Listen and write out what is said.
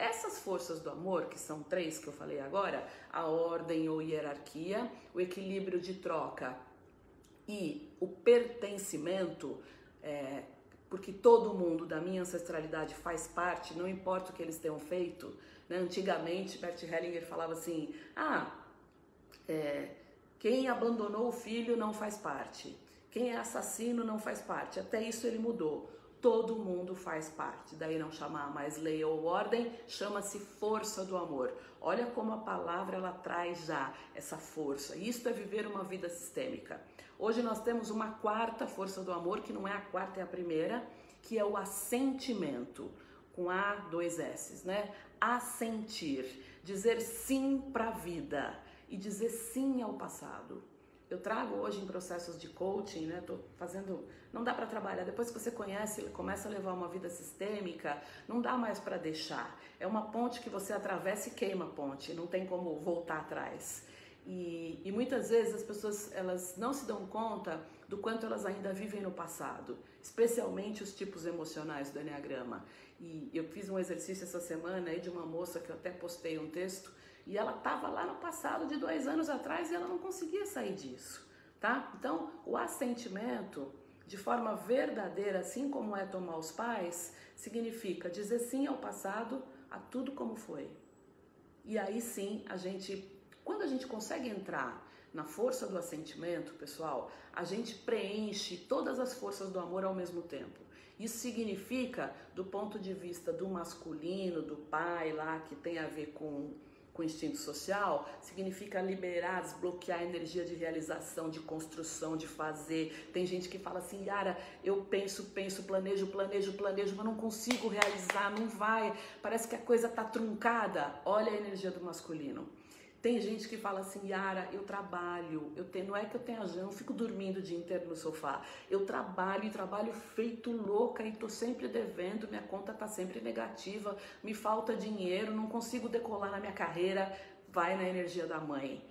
Essas forças do amor, que são três que eu falei agora, a ordem ou hierarquia, o equilíbrio de troca e o pertencimento, é, porque todo mundo da minha ancestralidade faz parte, não importa o que eles tenham feito. Né? Antigamente, Bert Hellinger falava assim: ah, é, quem abandonou o filho não faz parte, quem é assassino não faz parte. Até isso ele mudou. Todo mundo faz parte. Daí não chamar mais lei ou ordem, chama-se força do amor. Olha como a palavra ela traz já essa força. Isto é viver uma vida sistêmica. Hoje nós temos uma quarta força do amor, que não é a quarta, é a primeira, que é o assentimento, com A, dois S, né? Assentir, dizer sim para a vida e dizer sim ao passado. Eu trago hoje em processos de coaching, né? Tô fazendo, não dá para trabalhar. Depois que você conhece, começa a levar uma vida sistêmica, não dá mais para deixar. É uma ponte que você atravessa e queima a ponte, não tem como voltar atrás. E, e, muitas vezes as pessoas elas não se dão conta do quanto elas ainda vivem no passado, especialmente os tipos emocionais do Enneagrama. E eu fiz um exercício essa semana aí de uma moça que eu até postei um texto e ela estava lá no passado de dois anos atrás e ela não conseguia sair disso, tá? Então o assentimento de forma verdadeira, assim como é tomar os pais, significa dizer sim ao passado, a tudo como foi. E aí sim a gente quando a gente consegue entrar na força do assentimento, pessoal, a gente preenche todas as forças do amor ao mesmo tempo. Isso significa, do ponto de vista do masculino, do pai lá, que tem a ver com, com instinto social, significa liberar, desbloquear a energia de realização, de construção, de fazer. Tem gente que fala assim, Yara, eu penso, penso, planejo, planejo, planejo, mas não consigo realizar, não vai, parece que a coisa tá truncada. Olha a energia do masculino. Tem gente que fala assim, Yara, eu trabalho, eu tenho, não é que eu tenha eu não fico dormindo o dia inteiro no sofá. Eu trabalho e trabalho feito louca e tô sempre devendo, minha conta tá sempre negativa, me falta dinheiro, não consigo decolar na minha carreira, vai na energia da mãe.